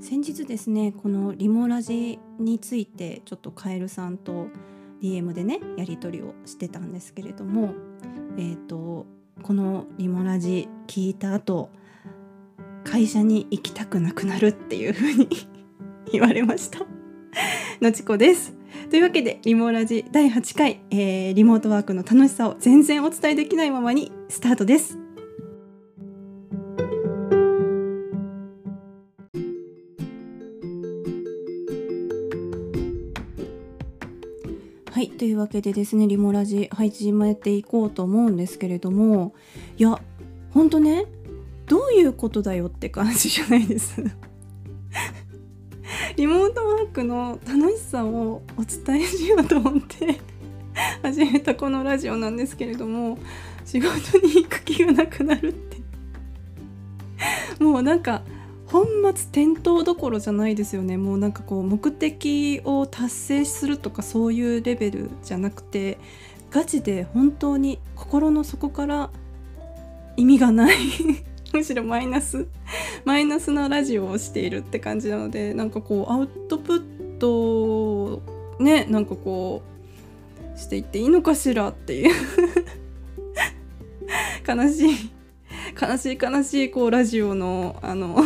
先日ですねこのリモラジについてちょっとカエルさんと DM でねやり取りをしてたんですけれどもえーと、このリモラジ聞いた後会社に行きたくなくなるっていう風に 言われました。のちこです。というわけでリモラジ第8回、えー、リモートワークの楽しさを全然お伝えできないままにスタートです。というわけでですねリモラジ始めていこうと思うんですけれどもいやほんとねどういうことだよって感じじゃないです。リモートワークの楽しさをお伝えしようと思って始めたこのラジオなんですけれども仕事に行く気がなくなるって。もうなんか本末転倒どころじゃないですよね。もうなんかこう目的を達成するとかそういうレベルじゃなくてガチで本当に心の底から意味がない むしろマイナスマイナスなラジオをしているって感じなのでなんかこうアウトプットねなんかこうしていっていいのかしらっていう。悲しい悲しい悲しいこうラジオのあの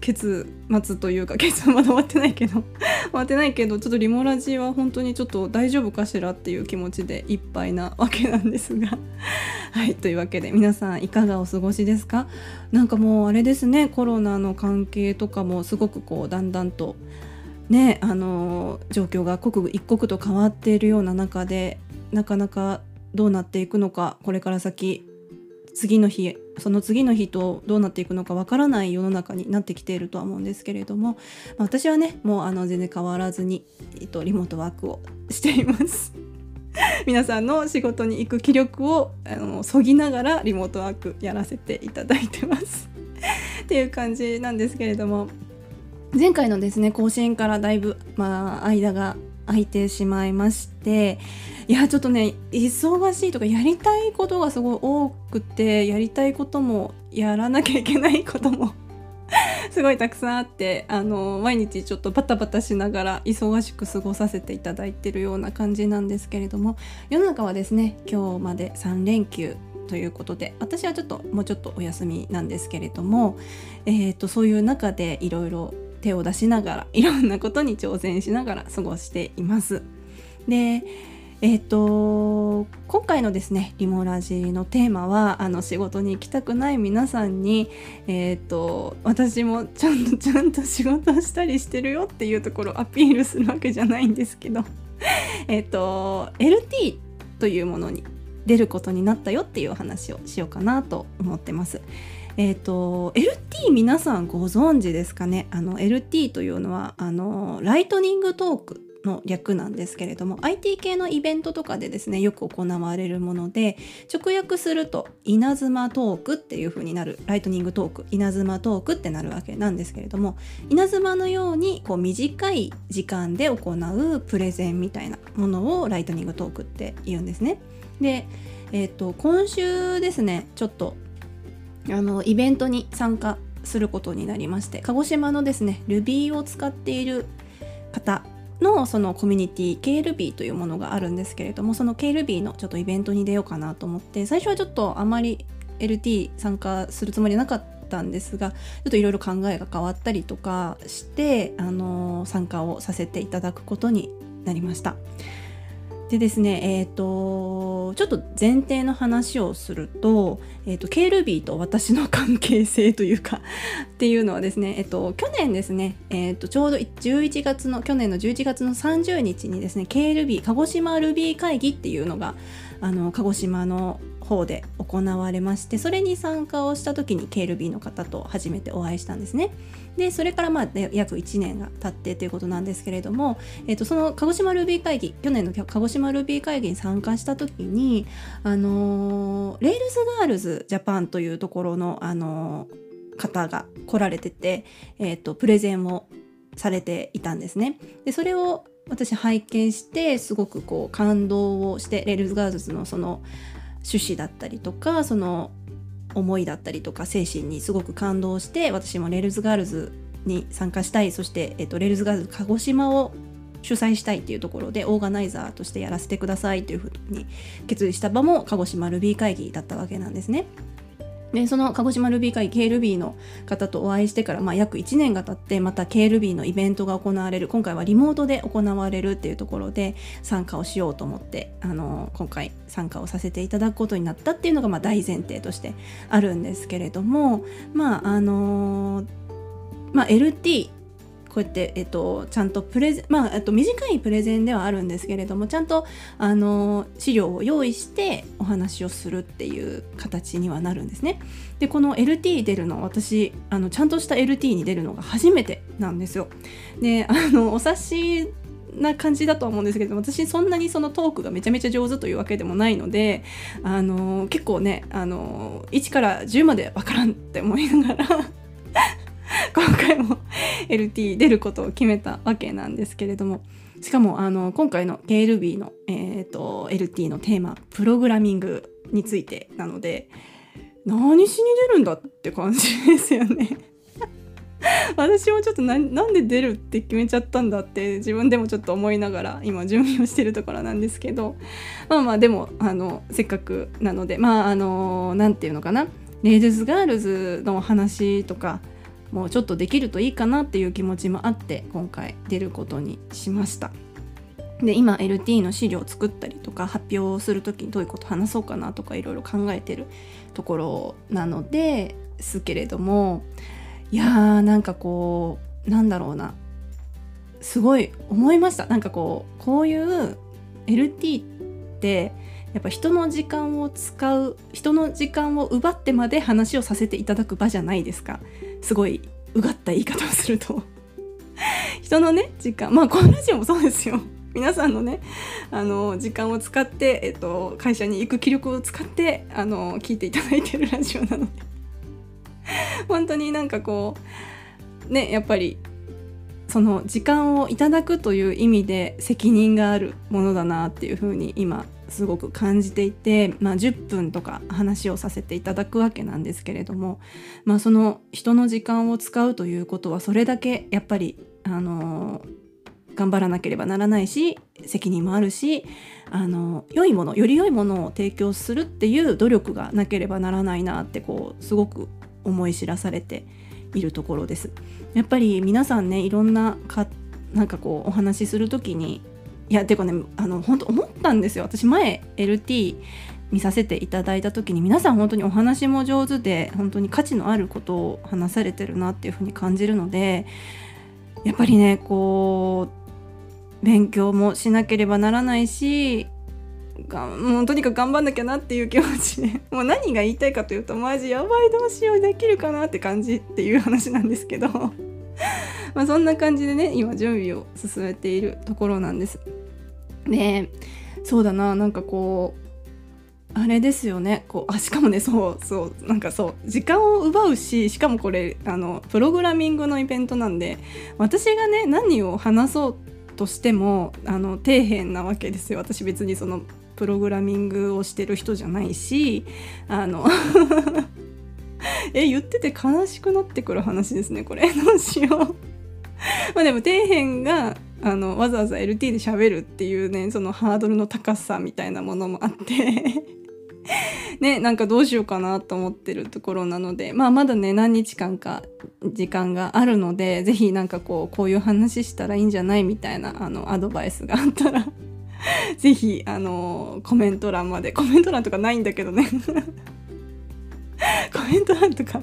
結末というか結末まだ終わってないけど 終わってないけどちょっとリモラジは本当にちょっと大丈夫かしらっていう気持ちでいっぱいなわけなんですが。はいというわけで皆さんいかがお過ごしですか？なんかもうあれですねコロナの関係とかもすごくこうだんだんとねあの状況が刻一刻と変わっているような中でなかなかどうなっていくのかこれから先次の日その次の日とどうなっていくのかわからない世の中になってきているとは思うんですけれども、まあ、私はねもうあの全然変わらずに、えっと、リモートワークをしています。皆さんの仕事に行く気力をあのそぎながらリモートワークやらせていただいてます っていう感じなんですけれども前回のですね更新からだいぶ、まあ、間が空いてしまいましていやちょっとね忙しいとかやりたいことがすごい多くてやりたいこともやらなきゃいけないことも すごいたくさんあってあの毎日ちょっとバタバタしながら忙しく過ごさせていただいてるような感じなんですけれども世の中はですね今日まで3連休ということで私はちょっともうちょっとお休みなんですけれども、えーと、とそういう中でいろいろ手を出しながら いろんなことに挑戦しながら過ごしています。でえーと、今回のですねリモラジのテーマはあの仕事に行きたくない皆さんに、えーと、私もちゃんと ちゃんと仕事したりしてるよっていうところをアピールするわけじゃないんですけど えと LT というものに出ることになったよっていう話をしようかなと思ってます。えーと、LT 皆さんご存知ですかね？あの LT というのはあのライトニングトークの略なんですけれども IT 系のイベントとかでですねよく行われるもので直訳すると稲妻トークっていう風になるライトニングトーク稲妻トークってなるわけなんですけれども稲妻のようにこう短い時間で行うプレゼンみたいなものをライトニングトークって言うんですね。で、えーと、今週ですねちょっとあのイベントに参加することになりまして鹿児島のですね Ruby を使っている方のそのコミュニティ KLB というものがあるんですけれどもその KLB のちょっとイベントに出ようかなと思って最初はちょっとあまり LT 参加するつもりなかったんですがちょっといろいろ考えが変わったりとかして、あの、参加をさせていただくことになりました。でですね、えっ、ー、と、ちょっと前提の話をすると、えっ、ー、と、ケールビーと私の関係性というかっていうのはですね、えっ、ー、と、去年ですね、えっ、と、ちょうど11月の、去年の11月の30日にですね、ケールビー、鹿児島ルビー会議っていうのが、あの、鹿児島の方で行われましてそれに参加をした時に KLB の方と初めてお会いしたんですね。でそれからまあ約1年が経ってということなんですけれども、えー、とその鹿児島 Ruby 会議去年の鹿児島 Ruby 会議に参加した時にあのー、 Rails Girls Japan というところの、あのー、方が来られてて、えーと、プレゼンをされていたんですね。でそれを私拝見してすごくこう感動をして Rails Girls のその趣旨だったりとかその思いだったりとか精神にすごく感動して私も Rails Girls に参加したいそして、えっと、 Rails Girls 鹿児島を主催したいっていうところでオーガナイザーとしてやらせてくださいというふうに決意した場も鹿児島 Ruby 会議だったわけなんですね。でその鹿児島ルビー会 K ルビーの方とお会いしてから、まあ、約1年が経ってまた K ルビーのイベントが行われる今回はリモートで行われるっていうところで参加をしようと思ってあの今回参加をさせていただくことになったっていうのがまあ大前提としてあるんですけれどもまああのまあ、LT こうやって、えっと、ちゃんとプレゼンまあ、えっと、短いプレゼンではあるんですけれどもちゃんとあの資料を用意してお話をするっていう形にはなるんですね。でこの LT 出るの私あのちゃんとした LT に出るのが初めてなんですよ。であのお察しな感じだと思うんですけど私そんなにそのトークがめちゃめちゃ上手というわけでもないのであの結構ねあの1から10まで分からんって思いながら今回も LT 出ることを決めたわけなんですけれどもしかもあの今回の KLB の、えーと、LT のテーマプログラミングについてなので何しに出るんだって感じですよね。私もちょっとなんで出るって決めちゃったんだって自分でもちょっと思いながら今準備をしてるところなんですけどまあまあでもあのせっかくなのでまああの何て言うのかなレイズガールズの話とかもうちょっとできるといいかなっていう気持ちもあって今回出ることにしました。で今 LT の資料を作ったりとか発表をする時にどういうこと話そうかなとかいろいろ考えてるところなのですけれどもいやーなんかこうなんだろうな。すごい思いました。なんかこうこういう LT ってやっぱ人の時間を使う人の時間を奪ってまで話をさせていただく場じゃないですか。すごいうがった言い方をすると。人のね時間。まあこのラジオもそうですよ。皆さんのねあの時間を使って、えっと、会社に行く気力を使ってあの聞いていただいてるラジオなので。本当になんかこうねやっぱりその時間をいただくという意味で責任があるものだなっていうふうに今すごく感じていて、まあ、10分とか話をさせていただくわけなんですけれども、まあ、その人の時間を使うということはそれだけやっぱり、あの頑張らなければならないし責任もあるし、あの良いものより良いものを提供するっていう努力がなければならないなってこうすごく思い知らされているところです。やっぱり皆さんねいろんなかなんかこうお話しする時にいやてかねあの本当思ったんですよ。私前 LT 見させていただいた時に皆さん本当にお話も上手で本当に価値のあることを話されてるなっていうふうに感じるのでやっぱりねこう勉強もしなければならないしがもうとにかく頑張んなきゃなっていう気持ちで もう何が言いたいかというとマジやばいどうしようできるかなって感じっていう話なんですけど。まあそんな感じでね今準備を進めているところなんです。でそうだななんかこうあれですよね。こうあしかもねそうそうなんかそう時間を奪うししかもこれあのプログラミングのイベントなんで私がね何を話そうとしてもあの底辺なわけですよ。私別にそのプログラミングをしてる人じゃないしあの え言ってて悲しくなってくる話ですねこれ。どうしよう。まあでも底辺があのわざわざ LT で喋るっていうねそのハードルの高さみたいなものもあって。ねなんかどうしようかなと思ってるところなのでまあまだね何日間か時間があるので是非なんかこうこういう話したらいいんじゃないみたいなあのアドバイスがあったら 是非あのコメント欄まで。コメント欄とかないんだけどね。コメント欄とか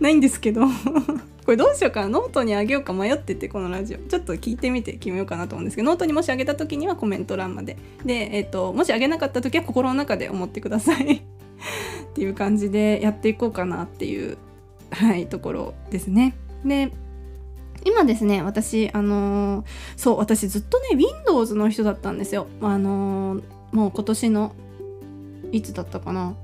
ないんですけど。これどうしようかノートにあげようか迷っててこのラジオちょっと聞いてみて決めようかなと思うんですけどノートにもしあげた時にはコメント欄までで、えーと、もしあげなかった時は心の中で思ってください っていう感じでやっていこうかなっていう、はい、ところですね。で今ですね私あのー、そう私ずっとね Windows の人だったんですよ。あのー、もう今年のいつだったかな？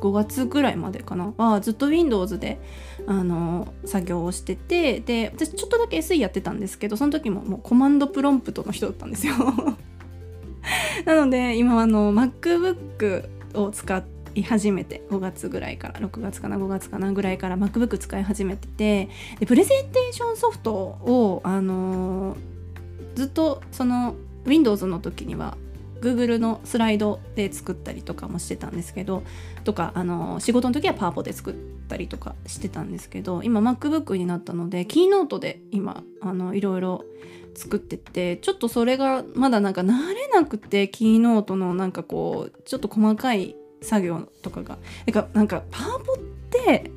5月ぐらいまでかな？はずっと Windows であの作業をしててで私ちょっとだけ SE やってたんですけどその時ももうコマンドプロンプトの人だったんですよ。なので今あの MacBook を使い始めて5月ぐらいから6月かな？5月かなぐらいから MacBook 使い始めててでプレゼンテーションソフトを、あのずっとその Windows の時には Google のスライドで作ったりとかもしてたんですけどとかあの仕事の時はパワポで作ったりとかしてたんですけど今 MacBook になったのでキーノートで今あのいろいろ作っててちょっとそれがまだなんか慣れなくてキーノートのなんかこうちょっと細かい作業とかが。なんかパワポって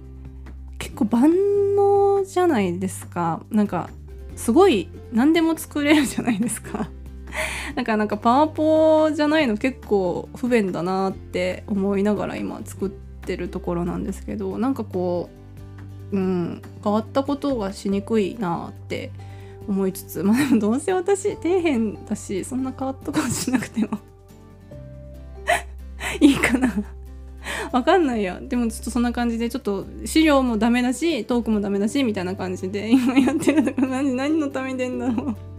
結構万能じゃないですか。なんかすごい何でも作れるじゃないですか。だからなんかパワポじゃないの結構不便だなって思いながら今作ってるところなんですけどなんかこううん変わったことがしにくいなって思いつつ まあでもどうせ私底辺だしそんな変わったことしなくても いいかな。わかんないや。でもちょっとそんな感じでちょっと資料もダメだしトークもダメだしみたいな感じで今やってるとか何何のために出んだろう。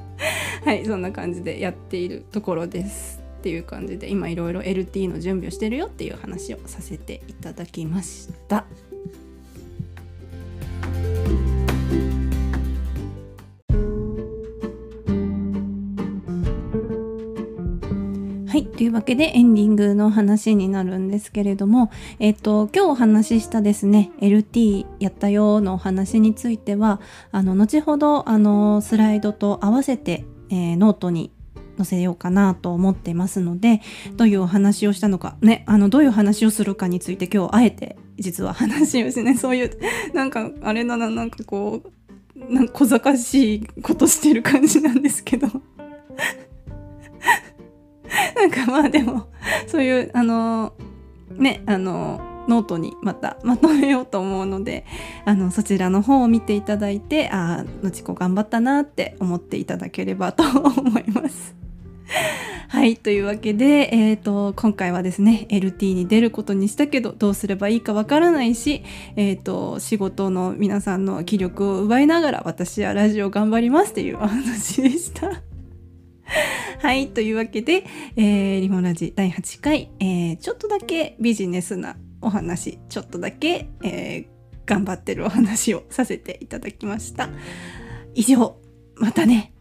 はいそんな感じでやっているところですっていう感じで今いろいろ LT の準備をしてるよっていう話をさせていただきました。はい。というわけでエンディングの話になるんですけれども、えっ、と、今日お話ししたですね、LT やったよのお話については、あの、後ほど、あの、スライドと合わせて、えー、ノートに載せようかなと思ってますので、どういうお話をしたのか、ね、あの、どういう話をするかについて今日あえて実は話をしてね、そういう、なんか、あれだな、なんかこう、なんか小賢しいことしてる感じなんですけど。なんかまあでもそういうあのねあのノートにまたまとめようと思うので あのそちらの方を見ていただいてああのちこ頑張ったなって思っていただければと思います。はい。というわけで、えっ、ー、と、今回はですね、LT に出ることにしたけど、どうすればいいかわからないし、えっ、ー、と、仕事の皆さんの気力を奪いながら、私はラジオ頑張りますっていうお話でした。はい。というわけで、えー、リモラジ第8回、えー、ちょっとだけビジネスなお話、ちょっとだけ、えー、頑張ってるお話をさせていただきました。以上、またね。